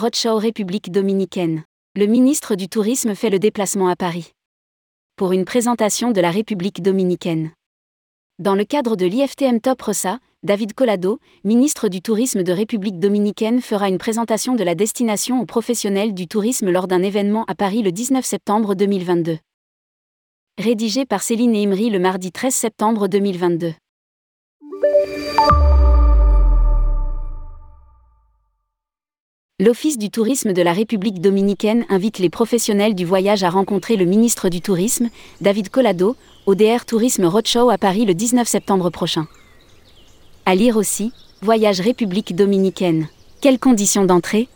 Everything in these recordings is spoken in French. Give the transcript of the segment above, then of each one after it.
Roadshow République dominicaine. Le ministre du Tourisme fait le déplacement à Paris. Pour une présentation de la République dominicaine. Dans le cadre de l'IFTM Top Rossa, David Collado, ministre du Tourisme de République dominicaine, fera une présentation de la destination aux professionnels du tourisme lors d'un événement à Paris le 19 septembre 2022. Rédigé par Céline Imri le mardi 13 septembre 2022. L'Office du tourisme de la République dominicaine invite les professionnels du voyage à rencontrer le ministre du Tourisme, David Collado, au DR Tourisme Roadshow à Paris le 19 septembre prochain. À lire aussi, Voyage République dominicaine. Quelles conditions d'entrée?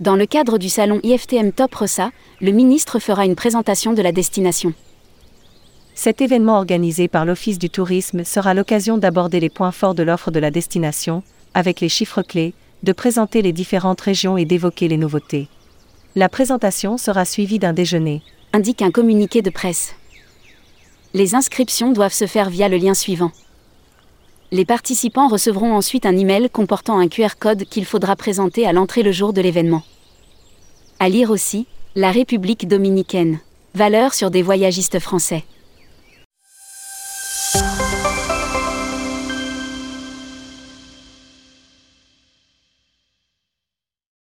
Dans le cadre du salon IFTM Top Rossa, le ministre fera une présentation de la destination. Cet événement organisé par l'Office du tourisme sera l'occasion d'aborder les points forts de l'offre de la destination, avec les chiffres clés, de présenter les différentes régions et d'évoquer les nouveautés. La présentation sera suivie d'un déjeuner, indique un communiqué de presse. Les inscriptions doivent se faire via le lien suivant. Les participants recevront ensuite un email comportant un QR code qu'il faudra présenter à l'entrée le jour de l'événement. À lire aussi, La République dominicaine. Valeur sur des voyagistes français.